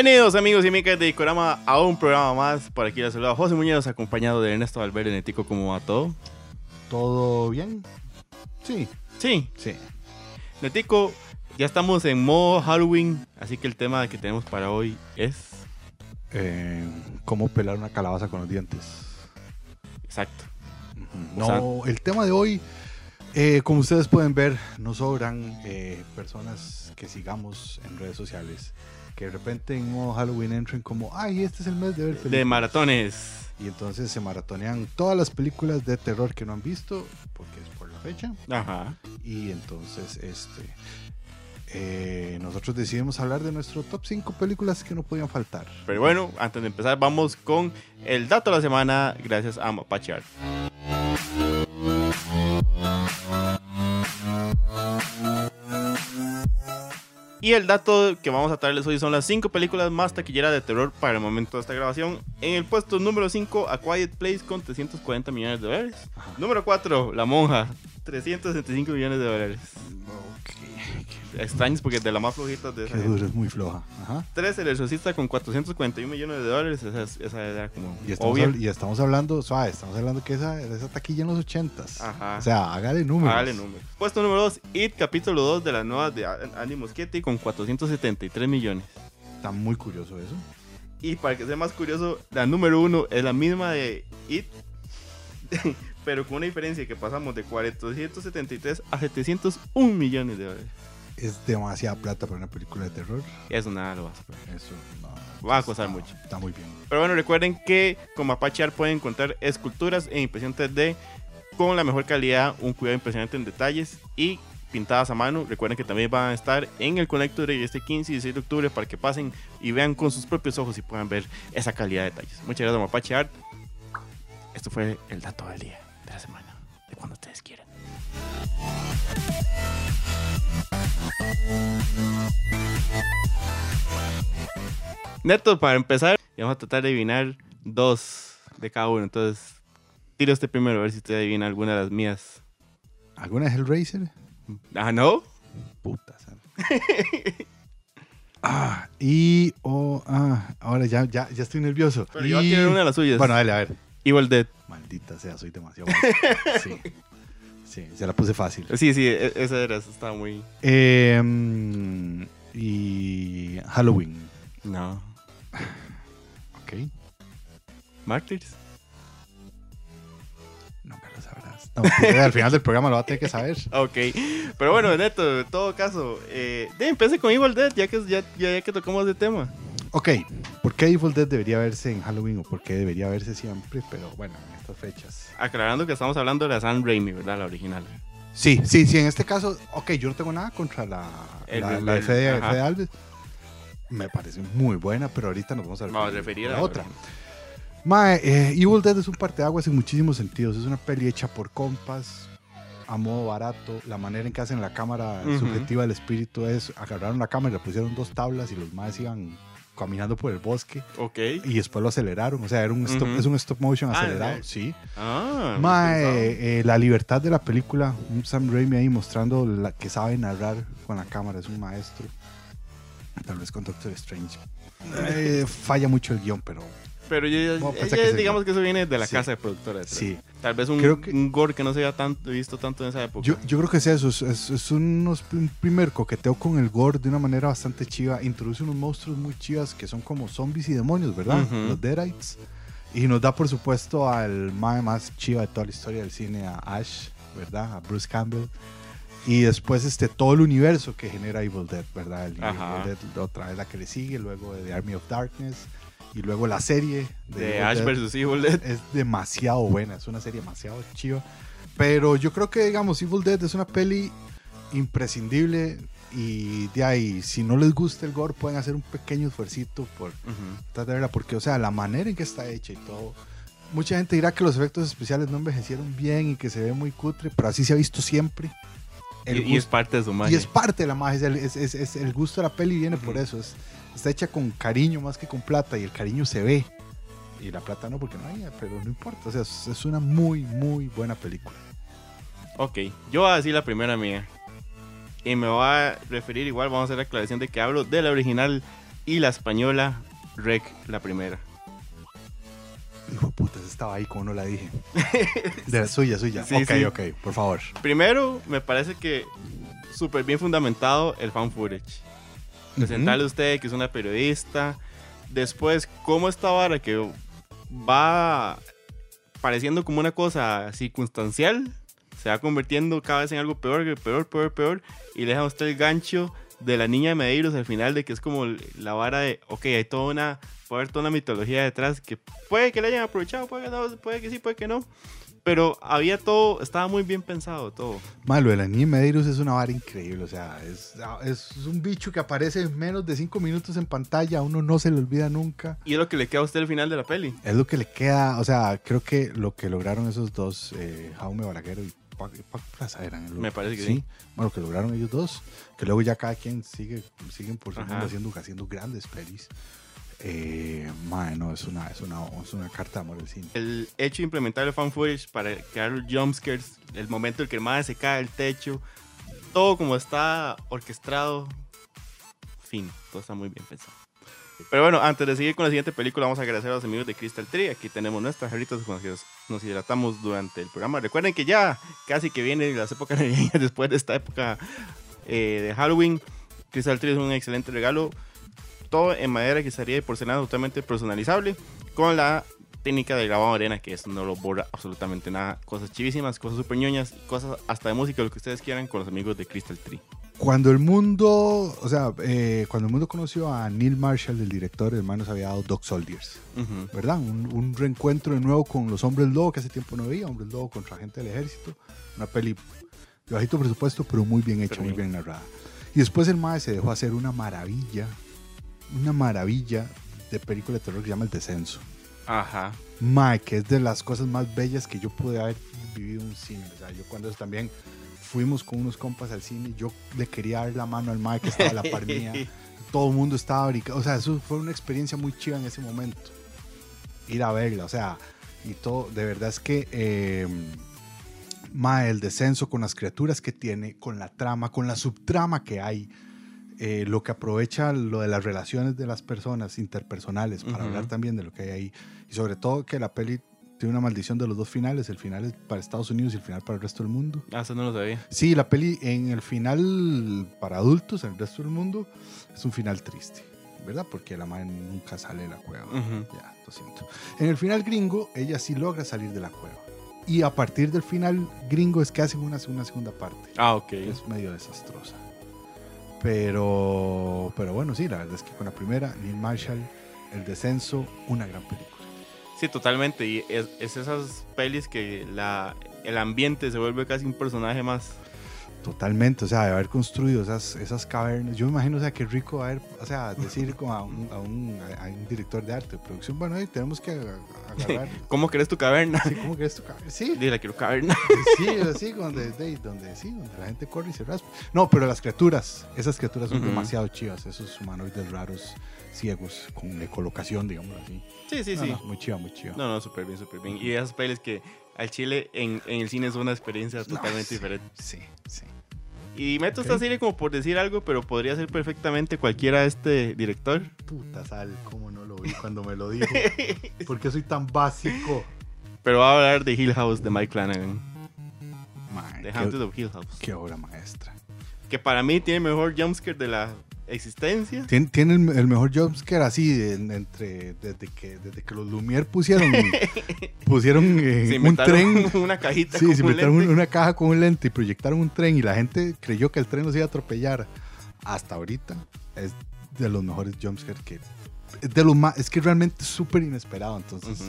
Bienvenidos amigos y amigas de Dicorama a un programa más. Por aquí les saluda José Muñoz acompañado de Ernesto Valverde Netico. ¿Cómo va todo? ¿Todo bien? Sí, Sí, sí. Netico, ya estamos en modo Halloween, así que el tema que tenemos para hoy es... Eh, ¿Cómo pelar una calabaza con los dientes? Exacto. No, O el tema de hoy, eh, como ustedes pueden ver, no sobran eh, personas que sigamos en redes sociales que de repente en modo Halloween entren como, ay, este es el mes de ver películas. De maratones. Y entonces se maratonean todas las películas de terror que no han visto, porque es por la fecha. Ajá. Y entonces, este, eh, nosotros decidimos hablar de nuestro top 5 películas que no podían faltar. Pero bueno, antes de empezar vamos con el dato de la semana gracias a Mapache Art. Y el dato que vamos a traerles hoy son las 5 películas más taquilleras de terror para el momento de esta grabación. En el puesto número 5, A Quiet Place con 340 millones de dólares. Número 4, La Monja, 365 millones de dólares. Extraños porque es de la más flojita de Qué esa. duro, es muy floja. Ajá. 3, El Exorcista con 441 millones de dólares. Esa, es- esa era como Y estamos, obvia. y estamos hablando, suave, estamos hablando que esa, esa taquilla en los 80s. Ajá. O sea, hágale números. Dale número. Puesto número 2, It, capítulo 2 de las nuevas de Andy Muschietti con 473 millones. Está muy curioso eso. Y para que sea más curioso, la número 1 es la misma de It, pero con una diferencia que pasamos de 473 a 701 millones de dólares. Es demasiada plata para una película de terror. Eso nada lo vas a ver. Eso no, Va a costar mucho. Está muy bien. Pero bueno, recuerden que con Mapache Art pueden encontrar esculturas en impresión 3D con la mejor calidad, un cuidado impresionante en detalles y pintadas a mano. Recuerden que también van a estar en el Connector este 15 y 16 de octubre para que pasen y vean con sus propios ojos y puedan ver esa calidad de detalles. Muchas gracias, Mapache Art. Esto fue el dato del día, de la semana, de cuando ustedes quieran. Neto, para empezar, vamos a tratar de adivinar dos de cada uno. Entonces, tiro este primero a ver si usted adivina alguna de las mías. ¿Alguna Hellraiser? Ah, ¿no? Puta sal. ah, y. Oh, ah, ahora ya, ya, ya estoy nervioso. Pero y... yo voy a tirar una de las suyas. Bueno, dale, a ver. Evil Dead. Maldita sea, soy demasiado. sí. Sí, se la puse fácil. Sí, sí, e- esa era, esa estaba muy... Eh, mm, y Halloween. No. Ok. No me lo sabrás. No, pues, al final del programa lo va a tener que saber. Ok. Pero bueno, Neto, en todo caso, eh, de, empecé con Evil Dead, ya que, ya, ya, ya que tocamos de tema. Ok, ¿por qué Evil Dead debería verse en Halloween o por qué debería verse siempre? Pero bueno, en estas fechas. Aclarando que estamos hablando de la San Raimi, ¿verdad? La original. Sí, sí, sí, en este caso, ok, yo no tengo nada contra la, El- la, el- la de Fede, ajá. Fede Alves. Me parece muy buena, pero ahorita nos vamos a Vamos a referir a la otra. Mae, eh, Evil Dead es un parteaguas en muchísimos sentidos. Es una peli hecha por compas, a modo barato. La manera en que hacen la cámara subjetiva del espíritu es agarraron la cámara, le pusieron dos tablas y los más iban caminando por el bosque Ok. y después lo aceleraron. O sea, era un stop, es un stop motion Ah, acelerado. ¿sí? Sí. Ah. Mae, eh, la libertad de la película, un Sam Raimi ahí mostrando la, que sabe narrar con la cámara, es un maestro. Tal vez con Doctor Strange. Eh, falla mucho el guion, pero Pero yo, ya que digamos que eso viene de la Sí. casa de productora. detrás. sí. Tal vez un, Creo que- un gore que no se había tanto, visto tanto en esa época. Yo, yo creo que es eso, es, es- unos, un primer coqueteo con el gore de una manera bastante chiva. Introduce unos monstruos muy chivas que son como zombies y demonios, ¿verdad? Ujú. Los Deadites. Y nos da, por supuesto, al mae más chiva de toda la historia del cine, a Ash, ¿verdad? A Bruce Campbell. Y después este, todo el universo que genera Evil Dead, ¿verdad? El. Evil Dead, otra vez la que le sigue, luego The Army of Darkness. Y luego la serie de, de Ash vs. Evil Dead. es demasiado buena, es una serie demasiado chiva. Pero yo creo que, digamos, Evil Dead es una peli imprescindible. Y de ahí, si no les gusta el gore, pueden hacer un pequeño esfuercito por Ujú. tratar de verla. Porque, o sea, la manera en que está hecha y todo. Mucha gente dirá que los efectos especiales no envejecieron bien y que se ve muy cutre, pero así se ha visto siempre. El Y, y es parte de su y magia. es parte de la magia, es el, es- es- es el gusto de la peli viene por Ujú. eso. Es, está hecha con cariño más que con plata y el cariño se ve. Y la plata no, porque no hay, pero no importa. O sea, es, una muy, muy buena película. Ok, yo voy a decir la primera mía. Y me voy a referir igual, vamos a hacer la aclaración de que hablo de la original y la española Rec, la primera. Hijo de puta, estaba ahí como no la dije. De la suya, suya. Sí, ok, sí. ok, por favor. Primero, me parece que súper bien fundamentado el fan footage. Presentarle a usted que es una periodista. Después, cómo esta vara que va pareciendo como una cosa circunstancial, se va convirtiendo cada vez en algo peor, peor, peor, peor. Y le deja a usted el gancho de la niña de Medeiros al final, de que es como la vara de, ok, hay toda una, puede haber toda una mitología detrás que puede que la hayan aprovechado, puede que no, puede que sí, puede que no. Pero había todo, estaba muy bien pensado todo. Malo, el anime Medeiros es una vara increíble. O sea, es, es un bicho que aparece en menos de 5 minutos en pantalla. A uno no se le olvida nunca. Y es lo que le queda a usted al final de la peli. Es lo que le queda. O sea, creo que lo que lograron esos dos, eh, Jaume Balaguer y Paco Paco Plaza eran. Me parece que sí. Bueno, que lograron ellos dos. Que luego ya cada quien sigue, siguen por haciendo, haciendo grandes pelis. Eh, mae, no, es una, es, una, es una carta de amor cine. El hecho de implementar el fan footage para crear los jumpscares, el momento en que el madre se cae del techo, todo como está orquestado, fin, todo está muy bien pensado. Pero bueno, antes de seguir con la siguiente película, vamos a agradecer a los amigos de Crystal Tree. Aquí tenemos nuestras jarritas con las que nos hidratamos durante el programa. Recuerden que ya casi que vienen las épocas navideñas después de esta época eh, de Halloween. Crystal Tree es un excelente regalo. Todo en madera, guisaría y porcelana totalmente personalizable. Con la técnica de grabado de arena, que eso no lo borra absolutamente nada. Cosas chivísimas, cosas super ñoñas, cosas hasta de música, lo que ustedes quieran con los amigos de Crystal Tree. Cuando el mundo, o sea, eh, cuando el mundo conoció a Neil Marshall, el director, el man nos había dado Dog Soldiers, Ujú. ¿verdad? Un, un reencuentro de nuevo con los Hombres Lobo, que hace tiempo no veía, Hombres Lobo contra gente del ejército. Una peli de bajito presupuesto, pero muy bien hecha, muy bien. bien narrada. Y después el MAE se dejó hacer una maravilla, una maravilla de película de terror que se llama El Descenso. Ajá. Mae, que es de las cosas más bellas que yo pude haber vivido en un cine. O sea, yo cuando también fuimos con unos compas al cine, yo le quería dar la mano al Mae que estaba a la par mía. Todo el mundo estaba brincando. O sea, eso fue una experiencia muy chiva en ese momento. Ir a verla, o sea, y todo. De verdad es que, eh, Mae, el descenso con las criaturas que tiene, con la trama, con la subtrama que hay. Eh, lo que aprovecha lo de las relaciones de las personas interpersonales para hablar también de lo que hay ahí y sobre todo que la peli tiene una maldición de los dos finales, el final es para Estados Unidos y el final para el resto del mundo. Ah, eso no lo sabía. Sí, la peli en el final para adultos, en el resto del mundo, es un final triste, ¿verdad? Porque la madre nunca sale de la cueva. Ya, lo siento. En el final gringo, ella sí logra salir de la cueva. Y a partir del final gringo es que hacen una, una segunda parte. Ah, ok. Es medio desastrosa. Pero, pero bueno, sí, la verdad es que con la primera, Neil Marshall, El Descenso, una gran película. Sí, totalmente. Y es, es esas pelis que la, el ambiente se vuelve casi un personaje más. Totalmente, o sea, de haber construido esas, esas cavernas. Yo me imagino, o sea, qué rico haber, o sea, decir como a un, a un, a un director de arte, de producción, bueno, tenemos que ag- agarrar. ¿Cómo crees tu caverna? Sí, ¿cómo que es tu caverna? Sí, Dile, quiero caverna. sí, así, donde, de- donde, sí, donde la gente corre y se raspa. No, pero las criaturas, esas criaturas son demasiado chivas, esos humanoides raros, ciegos, con ecolocación, digamos así. Sí, sí, No, sí. no, muy chiva, muy chiva. No, no, súper bien, súper bien. Y esas pelis que al chile en, en el cine es una experiencia No, totalmente sí, diferente. Sí, sí. Y meto Ok. esta serie como por decir algo, pero podría ser perfectamente cualquiera de este director. Puta sal, cómo no lo vi cuando me lo dijo. ¿Por qué soy tan básico? Pero va a hablar de Hill House de Mike Flanagan. Man, The Haunted of Hill House. qué obra maestra. Que para mí tiene mejor jumpscare de la existencia. Tiene, tiene el, el mejor jumpscare así, de- entre, desde, que, desde que los Lumière pusieron, pusieron eh, un tren. una cajita Sí, con se un lente. una caja con un lente y proyectaron un tren y la gente creyó que el tren los iba a atropellar. Hasta ahorita es de los mejores jumpscares que... es De los más, es que realmente es súper inesperado, entonces...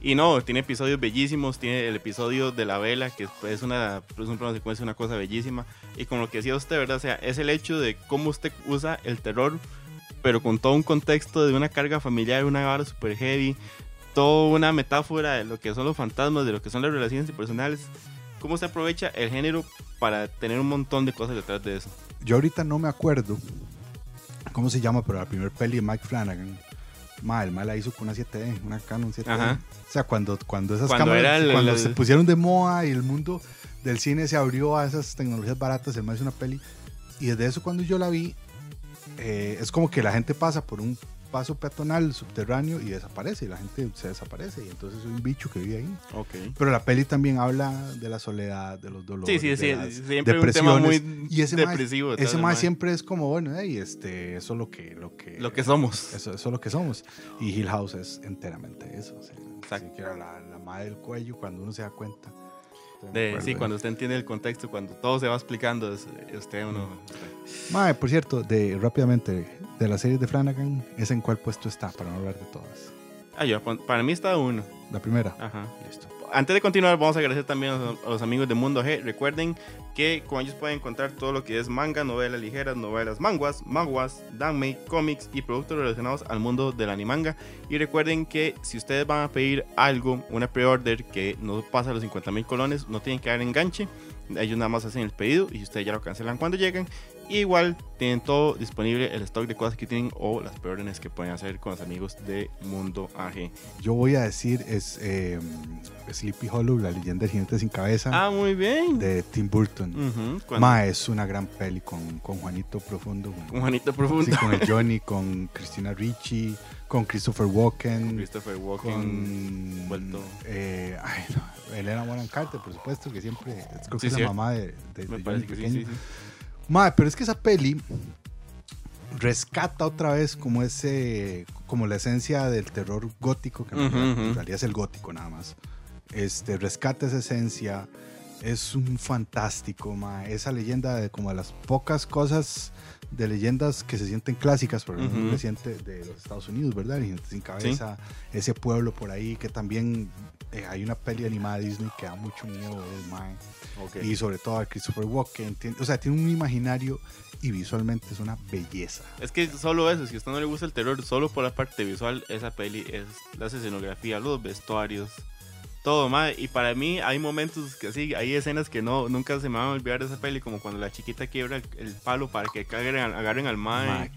Y no, tiene episodios bellísimos. Tiene el episodio de la vela, que es una, es un plano secuencia, una cosa bellísima. Y con lo que decía usted, ¿verdad? O sea, es el hecho de cómo usted usa el terror, pero con todo un contexto de una carga familiar, una vara super heavy, toda una metáfora de lo que son los fantasmas, de lo que son las relaciones personales. Cómo se aprovecha el género para tener un montón de cosas detrás de eso. Yo ahorita no me acuerdo cómo se llama, pero la primera peli de Mike Flanagan, ma, el mal la hizo con una 7D, una Canon 7D. Ajá. O sea, cuando, cuando esas Cuando cámaras, el- cuando el- se pusieron de moda y el mundo del cine se abrió a esas tecnologías baratas, el mal hizo una peli. Y desde eso cuando yo la vi, eh, es como que la gente pasa por un paso peatonal subterráneo y desaparece, y la gente se desaparece, y entonces es un bicho que vive ahí. Ok. Pero la peli también habla de la soledad, de los dolores. Sí, sí, de sí. Siempre un tema muy y ese depresivo. detrás Ese más siempre es como, bueno, hey, este, eso es lo que, lo que, Lo que somos. eso, eso es lo que somos. Y Hill House es enteramente eso. O sea, Exacto. siquiera la, la madre del cuello cuando uno se da cuenta. Me De, acuerdo sí, cuando usted entiende el contexto, cuando todo se va explicando, es- usted uno... Mae, por cierto, de, rápidamente, de las series de Flanagan, ¿esa en cuál puesto está? Para no hablar de todas. Ah, yo, para mí está uno. La primera. Ajá. Listo. Antes de continuar, vamos a agradecer también a los, amigos de Mundo G. Recuerden que con ellos pueden encontrar todo lo que es manga, novelas ligeras, novelas manguas, manguas, danmei, cómics y productos relacionados al mundo del animanga. Y recuerden que si ustedes van a pedir algo, una pre-order que no pasa los 50 mil colones, no tienen que dar enganche. Ellos nada más hacen el pedido y ustedes ya lo cancelan cuando llegan. Igual tienen todo disponible, el stock de cosas que tienen o las preórdenes que pueden hacer con los amigos de Mundo AG. Yo voy a decir es eh, Sleepy Hollow, la leyenda del jinete sin cabeza, Ah, muy bien. de Tim Burton. Ujú, cuando- Mae, es una gran peli con, con Juanito Profundo. con- Juanito profundo. Sí, con el Johnny, con Christina Ricci, con Christopher Walken, Christopher Walken. con vuelto. eh, ay, no, Elena Bonham Carter, por supuesto, que siempre creo que Sí, es la mamá de, de- de Johnny pequeño. Mae, pero es que esa peli rescata otra vez como ese, como la esencia del terror gótico, que en, Ujú, realidad, ujú. en realidad es el gótico nada más. Este, rescata esa esencia, es un fantástico, mae. esa leyenda de como de las pocas cosas de leyendas que se sienten clásicas, pero muy reciente de los Estados Unidos, ¿verdad? Jinete sin cabeza, ese pueblo por ahí que también eh, hay una peli animada de Disney que da mucho miedo, es, mae Ok. y sobre todo a Christopher Walken. tiene- o sea, tiene un imaginario y visualmente es una belleza. Es que solo eso, si a usted no le gusta el terror, solo por la parte visual, esa peli es la escenografía, los vestuarios, todo, madre. Y para mí hay momentos que sí, hay escenas que no nunca se me van a olvidar de esa peli, como cuando la chiquita quiebra el, el palo para que agarren, agarren al mae. Ma,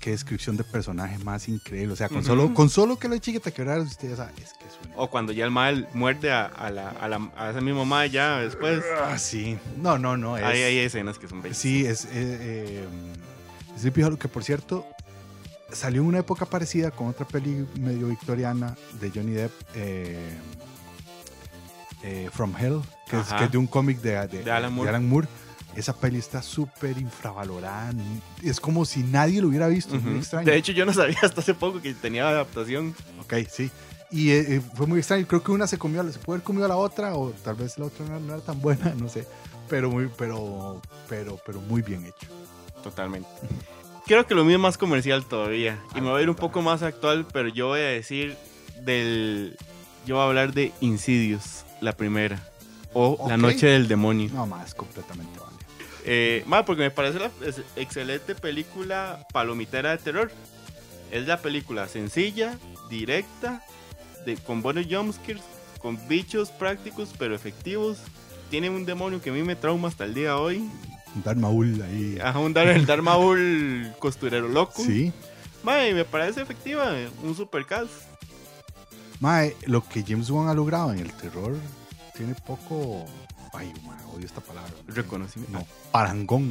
qué, descripción de personaje más increíble. O sea, con, solo, con solo que la chiquita quebrara, usted ya sabe, es que es una- O cuando ya el mae muerde a, a la, a, la, a ese mismo mae ya después. Ah, sí. No, no, no. Es, Hay, hay escenas que son bellas. Sí, es. Eh, eh, que por cierto, salió en una época parecida con otra peli medio victoriana de Johnny Depp. eh, eh, From Hell, que es, que es de un cómic de, de- De Alan Moore. Moore. Esa peli está súper infravalorada. Es como si nadie lo hubiera visto. Muy extraño. De hecho, yo no sabía hasta hace poco que tenía adaptación. Ok, sí. Y eh, eh, fue muy extraño. Creo que una se comió, se puede haber comido a la otra, o tal vez la otra no, no era tan buena, no sé. Pero muy, pero, pero, pero muy bien hecho. Totalmente. Creo que lo mío es más comercial todavía. Y me voy a ir un poco más actual, pero yo voy a decir del. Yo voy a hablar de Insidious, la primera. O La. Noche del Demonio. No, más completamente vale. Eh, más porque me parece la es- excelente película palomitera de terror. Es la película sencilla, directa, de, con buenos jumpscares, con bichos prácticos pero efectivos. Tiene un demonio que a mí me trauma hasta el día de hoy. Dar Maul ahí. Ajá, un Dar- el Darth Maul costurero loco. Sí. Mae, me parece efectiva, un super cast. Mae, lo que James Wan ha logrado en el terror tiene poco. Ay, mae, odio esta palabra. Reconocimiento. No, parangón.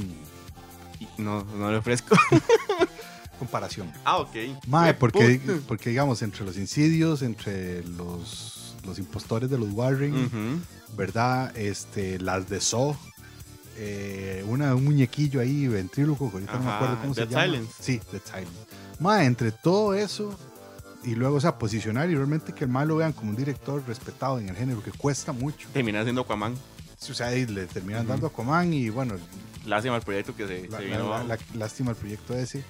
No, no le ofrezco. Comparación. ah, ok. Mae, porque, porque digamos, entre los incidios, entre los, los impostores de los Warren. ¿verdad? Este, las de Saw. eh, una, un muñequillo ahí, ventríloco, ahorita no me Ajá, acuerdo cómo Dead se llama. Silence. Sí, Dead Silence. Mae, entre todo eso, y luego, o sea, posicionar y realmente que el mal lo vean como un director respetado en el género, que cuesta mucho. Terminé siendo Aquaman. O sea, y le terminan dando a Coman y bueno, Lástima al proyecto que se, la, se la- vino la- abajo. la- lástima el proyecto ese.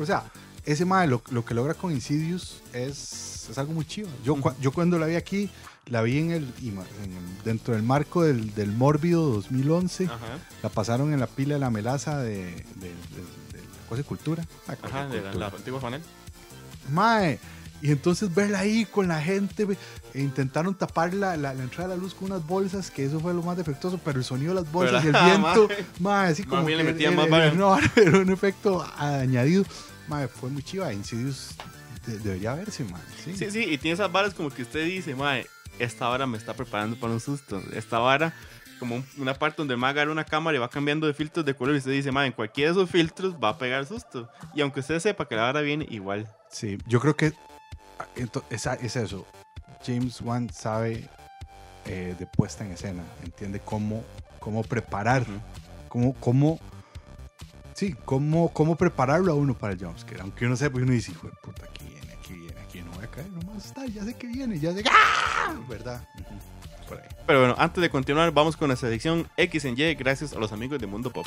O sea, ese mae lo, lo que logra con Insidious es, es algo muy chido. Yo, yo cuando la vi aquí, la vi en el, en el- dentro del marco del, del Mórbido 2011. Ajá, La pasaron en la pila de la melaza de, de, de- de la Cosa de Cultura. Ah, ajá, de de la, Cultura. la antigua panel. Mae, y entonces verla ahí con la gente, e intentaron tapar la, la- la entrada de la luz con unas bolsas, que eso fue lo más defectuoso, pero el sonido de las bolsas y el viento, mae, así Más como bien le que metían más vara. no, era un efecto añadido. Mae, fue muy chiva, Insidious de- debería verse, mae. Sí. Sí, sí, y tiene esas varas como que usted dice, mae, esta vara me está preparando para un susto. Esta vara como un- una parte donde el mae agarra una cámara y va cambiando de filtros de color y usted dice, mae, en cualquiera de esos filtros va a pegar susto. Y aunque usted sepa que la vara viene, igual. Sí, yo creo que ah, ento- es, es eso. James Wan sabe eh, de puesta en escena, entiende cómo, cómo preparar, cómo, cómo, sí, cómo, cómo prepararlo a uno para el jumpscare. Aunque uno sepa y uno dice, hijo de puta, aquí viene, aquí viene, aquí no voy a caer, nomás está, ya sé que viene, ya sé que... ¡Ah! ¿Verdad? Por ahí. Pero bueno, antes de continuar, vamos con la selección X en Y, gracias a los amigos de Mundo Pop.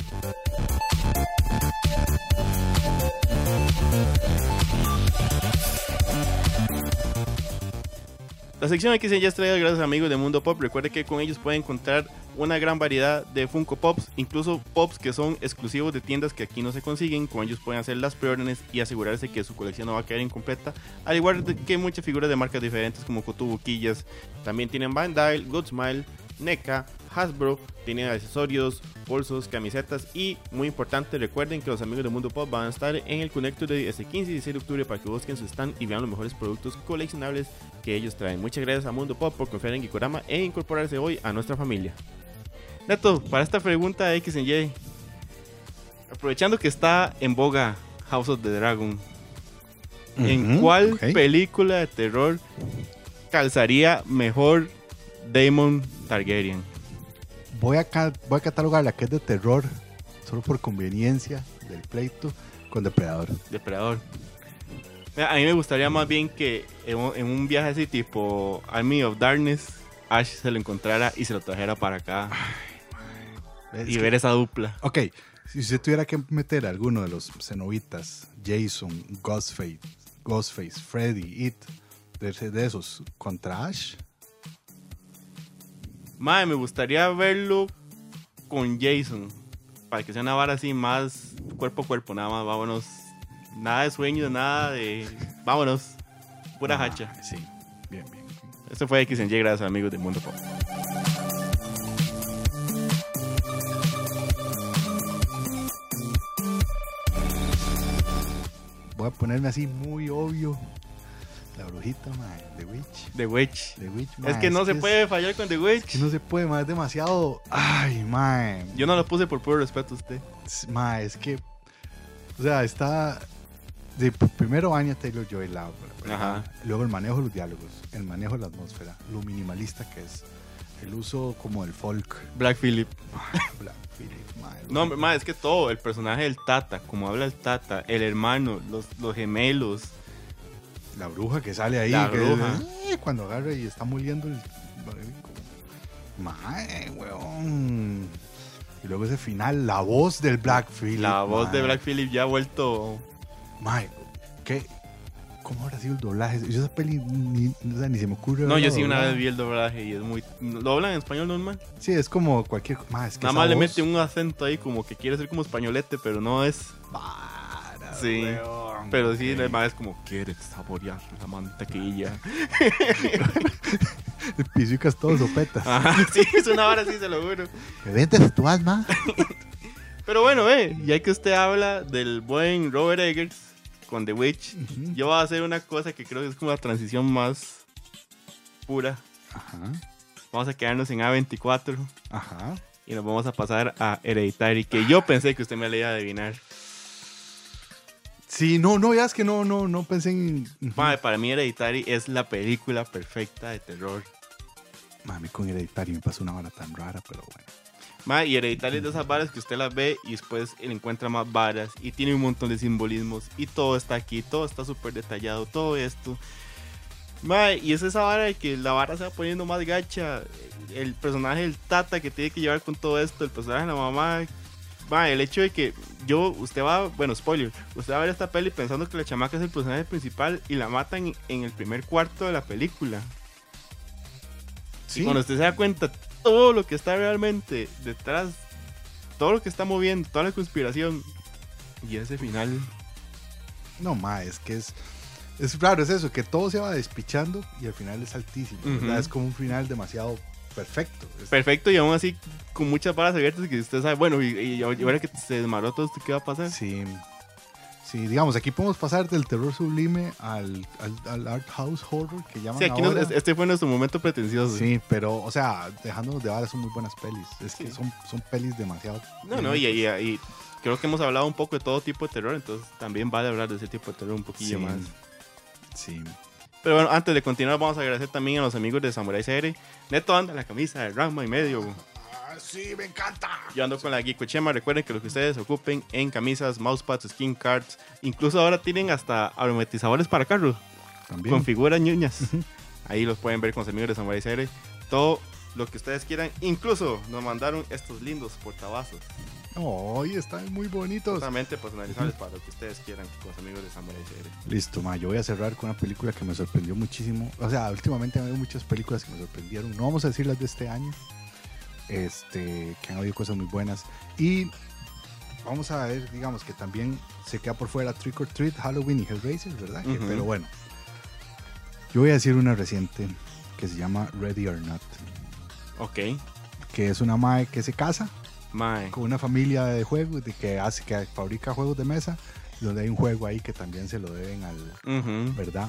La sección X en Y es traída gracias a amigos de Mundo Pop. Recuerde que con ellos puede encontrar una gran variedad de Funko Pops, incluso Pops que son exclusivos de tiendas que aquí no se consiguen. Con ellos pueden hacer las preórdenes y asegurarse que su colección no va a quedar incompleta. Al igual que muchas figuras de marcas diferentes como Cotubuquillas. También tienen Bandai, Good Smile, NECA, Hasbro, tienen accesorios, bolsos, camisetas y muy importante recuerden que los amigos de Mundo Pop van a estar en el Connector de este 15 y 16 de octubre para que busquen su stand y vean los mejores productos coleccionables que ellos traen. Muchas gracias a Mundo Pop por confiar en Gikorama e incorporarse hoy a nuestra familia. Neto, para esta pregunta de X en Y, aprovechando que está en boga House of the Dragon, ¿en Ujú, cuál película de terror calzaría mejor Damon Targaryen? Voy a, voy a catalogar la que es de terror, solo por conveniencia del pleito, con Depredador. Depredador. A mí me gustaría más bien que en un, viaje así tipo Army of Darkness, Ash se lo encontrara y se lo trajera para acá Es y que- ver esa dupla. Ok, si usted tuviera que meter a alguno de los cenobitas, Jason, Ghostface, Ghostface, Freddy, It, de, de esos, contra Ash, Madre, me gustaría verlo con Jason. Para que sea una vara así más cuerpo a cuerpo, nada más, vámonos. Nada de sueños, nada de. Vámonos. Pura ah, hacha. Sí, bien, bien. Esto fue X en Y, gracias amigos de Mundo Pop. Voy a ponerme así muy obvio. Brujita, mae, The Witch. The Witch. The Witch, Es que no se puede fallar con The Witch. Que no se puede, mae, es demasiado. Ay, mae. Yo no lo puse por puro respeto a usted. Mae, es que. O sea, está. de- primero Anya Taylor Joy la Ajá. Luego el manejo de los diálogos, el manejo de la atmósfera, lo minimalista que es, el uso como del folk. Black Phillip. Black Phillip, mae, No, mae. ma, es que todo, el personaje del Tata, como habla el Tata, el hermano, los, los gemelos. La bruja que sale ahí. La que- bruja. eh, cuando agarra y está moliendo el. Mae, weón. Y luego ese final, la voz del Black Phillip. La voz de. Black Phillip ya ha vuelto. Mae, ¿qué? ¿Cómo habrá sido el doblaje? Yo esa peli ni, sea, ni se me ocurre. No, yo sí una vez vi el doblaje y es muy. ¿Lo hablan en español normal? Sí, es como cualquier. Mae, es que Nada más le mete un acento ahí como que quiere ser como españolete, pero no es. Para, Sí, weón. Pero sí, Ok. además es como quiere saborear la mantequilla. El pisicas todo sopetas. Ajá, sí, es una hora así, se lo juro. ¿Me vendes tu alma? Pero bueno, ve, ya que usted habla del buen Robert Eggers con The Witch, yo voy a hacer una cosa que creo que es como la transición más pura. Ajá. Vamos a quedarnos en A24 Ajá. y nos vamos a pasar a Hereditary, que yo pensé que usted me le iba a adivinar. Sí, no, no, ya es que no, no, no pensé en. Madre, para mí Hereditary es la película perfecta de terror. Mami, con Hereditary me pasó una hora tan rara, pero bueno. Madre, y Hereditary es de esas varas que usted las ve y después encuentra más varas y tiene un montón de simbolismos y todo está aquí, todo está súper detallado, todo esto. Madre, y es esa vara de que la vara se va poniendo más gacha. El personaje del Tata que tiene que llevar con todo esto, el personaje de la mamá. Madre, el hecho de que yo, usted va, bueno, spoiler, usted va a ver esta peli pensando que la chamaca es el personaje principal y la matan en el primer cuarto de la película. Sí. Y cuando usted se da cuenta todo lo que está realmente detrás, todo lo que está moviendo, toda la conspiración y ese final. No, ma, es que es. Es raro, es eso, que todo se va despichando y al final es altísimo. Es como un final demasiado perfecto. Perfecto y aún así con muchas varas abiertas que usted sabe, bueno, y, y ahora que se desmaró todo esto, ¿qué va a pasar? Sí. Sí, digamos, aquí podemos pasar del terror sublime al, al, al art house horror que llaman Sí, aquí nos- ahora. este fue nuestro momento pretencioso. Sí, pero, o sea, dejándonos de vara son muy buenas pelis. Es que son, son pelis demasiado. No, no, y, y- y creo que hemos hablado un poco de todo tipo de terror, entonces también vale hablar de ese tipo de terror un poquillo Sí. más. Sí. Pero bueno, antes de continuar, vamos a agradecer también a los amigos de Samurai CR. Neto anda en la camisa de Rama y medio. Ah, sí, me encanta. Yo ando con la Geeko Chema. Recuerden que lo que ustedes ocupen en camisas, mousepads, skin cards, incluso ahora tienen hasta aromatizadores para carros También. con figuras ñuñas. Ahí los pueden ver con los amigos de Samurai CR. Todo lo que ustedes quieran. Incluso nos mandaron estos lindos portavasos. Ay, están muy bonitos. Totalmente personalizables para lo que ustedes quieran con los amigos de Samurai. Listo, ma, yo voy a cerrar con una película que me sorprendió muchísimo. O sea, últimamente han habido muchas películas que me sorprendieron. No vamos a decir las de este año, este, que han habido cosas muy buenas. Y vamos a ver, digamos que también se queda por fuera Trick or Treat, Halloween y Hellraiser, ¿verdad? Pero bueno, yo voy a decir una reciente que se llama Ready or Not, Ok. que es una mae que se casa Mae. con una familia de juegos, que hace, que fabrica juegos de mesa, donde hay un juego ahí que también se lo deben al. ¿verdad?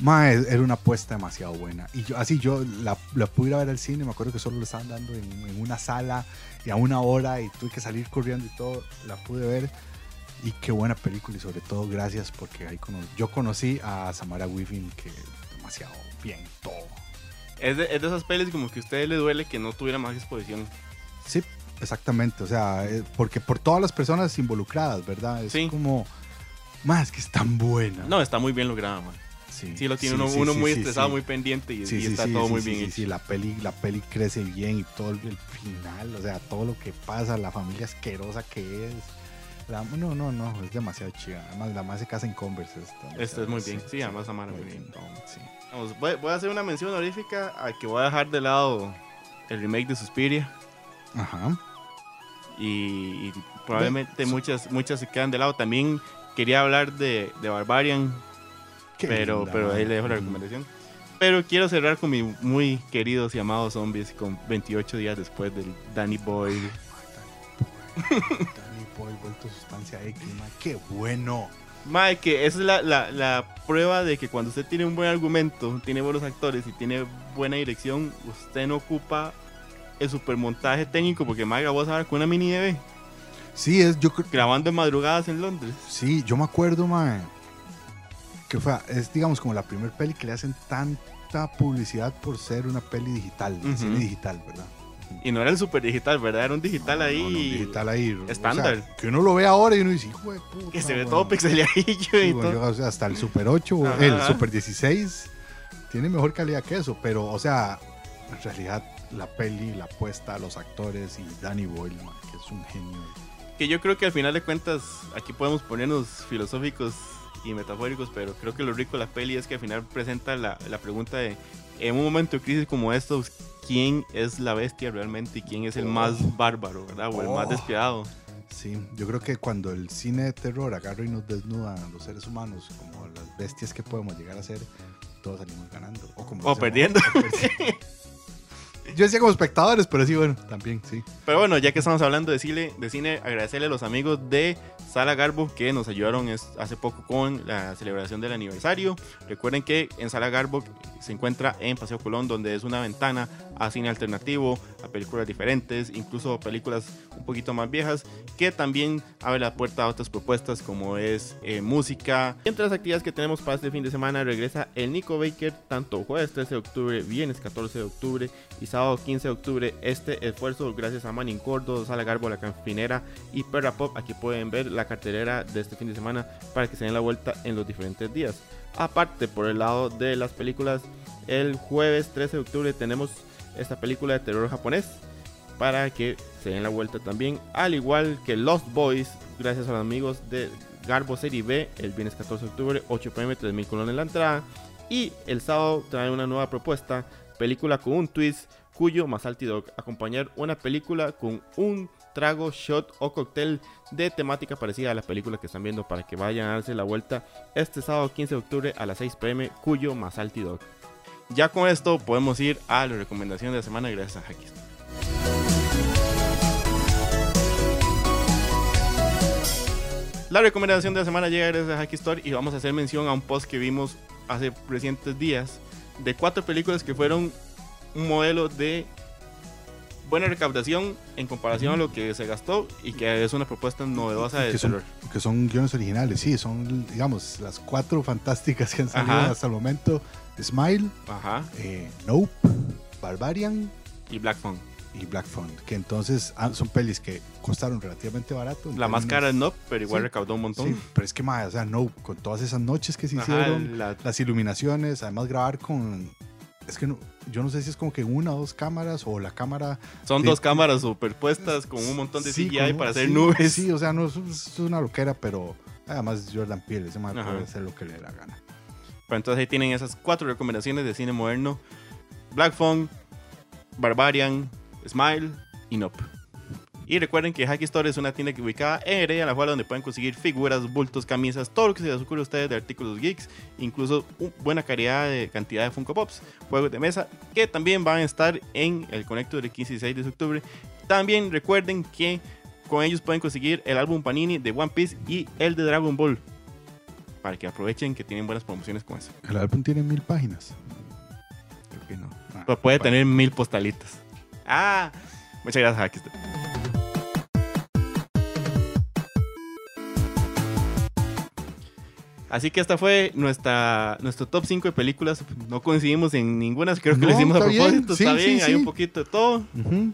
Ma, es- era una apuesta demasiado buena. Y yo, así yo la, la pude ir a ver al cine, me acuerdo que solo lo estaban dando en, en una sala y a una hora y tuve que salir corriendo y todo, la pude ver. Y qué buena película y sobre todo gracias porque ahí cono- yo conocí a Samara Weaving que demasiado bien todo. Es de, es de esas pelis como que a ustedes le duele que no tuviera más exposición. Sí, exactamente, o sea, eh, porque por todas las personas involucradas, ¿verdad? Es Sí. como, más que es tan buena. No, está muy bien lograda, man. sí, Sí, lo tiene sí, uno, muy estresado, muy pendiente y, está todo muy bien sí, hecho. sí, la peli, la peli crece bien y todo el, final, o sea, todo lo que pasa, la familia asquerosa que es. La- no, no, no, es demasiado chida. Además, la más se casa en Converse. Esto es muy bien. Sí, además Samara muy bien. Sí. Vamos, voy, voy a hacer una mención honorífica a que voy a dejar de lado el remake de Suspiria. Ajá. Y, y probablemente su- muchas, muchas se quedan de lado. También quería hablar de, de Barbarian, Qué pero, linda, pero ahí le dejo la recomendación. Pero quiero cerrar con mis muy queridos y amados zombies con 28 días después del Danny Boyle. Danny Boy vuelto sustancia X, man, qué bueno. Mae, que esa es la, la, la prueba de que cuando usted tiene un buen argumento, tiene buenos actores y tiene buena dirección, usted no ocupa el supermontaje técnico porque Mae grabó esa con una mini DV, Sí, es, yo creo, grabando en madrugadas en Londres. sí, yo me acuerdo, man, que fue, es digamos como la primer peli que le hacen tanta publicidad por ser una peli digital, Ujú. cine digital, ¿verdad? Y no era el super digital, ¿verdad? Era un digital No, ahí. no, no, digital ahí. o sea, estándar. que uno lo ve ahora y uno dice, hijo de puta. Que se ve weón". todo pixeleadillo Sí, y bueno, todo. yo, o sea, hasta el Super 8, o Ajá. el Super 16, tiene mejor calidad que eso. Pero, o sea, en realidad, la peli, la apuesta, los actores y Danny Boyle, man, que es un genio. Que yo creo que al final de cuentas, aquí podemos ponernos filosóficos y metafóricos, pero creo que lo rico de la peli es que al final presenta la, la pregunta de, en un momento de crisis como estos, ¿quién es la bestia realmente y quién es el más bárbaro, ¿verdad? O el más Oh. despiadado. Sí, yo creo que cuando el cine de terror agarra y nos desnuda a los seres humanos como las bestias que podemos llegar a ser, todos salimos ganando. O, como O perdiendo. o perdiendo. Yo decía como espectadores, pero sí, bueno, también, sí. Pero bueno, ya que estamos hablando de cine, de cine agradecerle a los amigos de Sala Garbo que nos ayudaron hace poco con la celebración del aniversario. Recuerden que en Sala Garbo se encuentra en Paseo Colón, donde es una ventana a cine alternativo, a películas diferentes, incluso películas un poquito más viejas, que también abre la puerta a otras propuestas como es eh, música. Entre las actividades que tenemos para este fin de semana regresa el Nico Baker, tanto jueves 13 de octubre, viernes 14 de octubre y sábado 15 de octubre. Este esfuerzo gracias a Manning Cordo, Sala Garbo, La Canfinera y Perra Pop. Aquí pueden ver la cartelera de este fin de semana para que se den la vuelta en los diferentes días. Aparte, por el lado de las películas, el jueves 13 de octubre tenemos esta película de terror japonés para que se den la vuelta también. Al igual que Lost Boys, gracias a los amigos de Garbo Serie B, el viernes 14 de octubre, 8 pm, 3000 colones en la entrada. Y el sábado trae una nueva propuesta, película con un twist, cuyo más Dog acompañar una película con un trago, shot o cóctel de temática parecida a la película que están viendo para que vayan a darse la vuelta este sábado 15 de octubre a las 6 pm, cuyo más Dog. Ya con esto podemos ir a la recomendación de la semana gracias a Hackis. La recomendación de la semana llega gracias a Hacky Store y vamos a hacer mención a un post que vimos hace recientes días de cuatro películas que fueron un modelo de buena recaudación en comparación a lo que se gastó y que es una propuesta novedosa de que son, terror. que son guiones originales, sí, son, digamos, las cuatro fantásticas que han salido Ajá. hasta el momento. Smile, Ajá. eh, Nope, Barbarian Y Black Phone. y Black Phone, que entonces ah, son pelis que costaron relativamente barato. La más cara es No, pero igual Sí. recaudó un montón. Sí, pero es que, mae, o sea, Nope, con todas esas noches que se Ajá, hicieron, la- las iluminaciones, además grabar con... Es que no, yo no sé si es como que una o dos cámaras o la cámara son dos cámaras superpuestas con un montón de Sí, CGI para hacer sí, nubes. Sí, o sea, no es, es una loquera, pero además Jordan Peele, ese man puede hacer lo que le dé la gana. Pero entonces ahí tienen esas cuatro recomendaciones de cine moderno: Black Phone, Barbarian, Smile y Nope. Y recuerden que Hacky Store es una tienda que ubicada en Heredia, la cual donde pueden conseguir figuras, bultos, camisas, todo lo que se les ocurre a ustedes de artículos geeks, incluso una buena calidad de cantidad de Funko Pops, juegos de mesa, que también van a estar en el Connector de 15 y 16 de octubre. También recuerden que con ellos pueden conseguir el álbum Panini de One Piece y el de Dragon Ball. Para que aprovechen que tienen buenas promociones con eso. El álbum tiene mil páginas. Creo que no. Ah, Pero puede tener mil postalitas. Ah, muchas gracias, Hacky. Así que esta fue nuestra, nuestro top 5 de películas. No coincidimos en ninguna, creo que No, lo hicimos a está bien. propósito. Sí, está sí, bien, hay un poquito de todo. Ujú.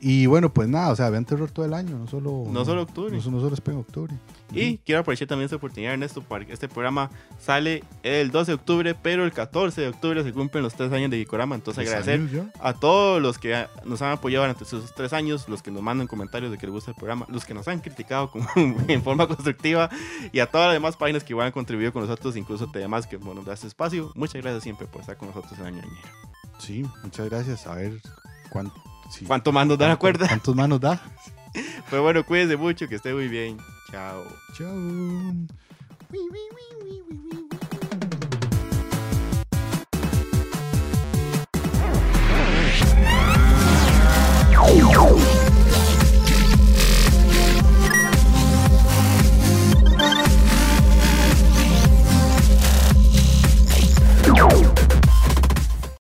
Y bueno, pues nada, o sea, vean terror todo el año, no solo... No solo octubre. No, no solo esperen octubre. Y quiero aprovechar también esta oportunidad, Ernesto, para que este programa sale el 12 de octubre, pero el 14 de octubre se cumplen los tres años de Gikorama. Entonces, Pues, agradecer a todos los que nos han apoyado durante esos tres años, los que nos mandan comentarios de que les gusta el programa, los que nos han criticado como- en forma constructiva y a todas las demás páginas que igual han contribuido con nosotros, incluso demás que bueno, nos da este espacio. Muchas gracias siempre por estar con nosotros en Año Añero. Sí, muchas gracias. A ver cuánto... ¿Cuántos más nos da la cuerda? ¿Cuántos más nos da? pues bueno, cuídense mucho, que esté muy bien. Chao. Chao.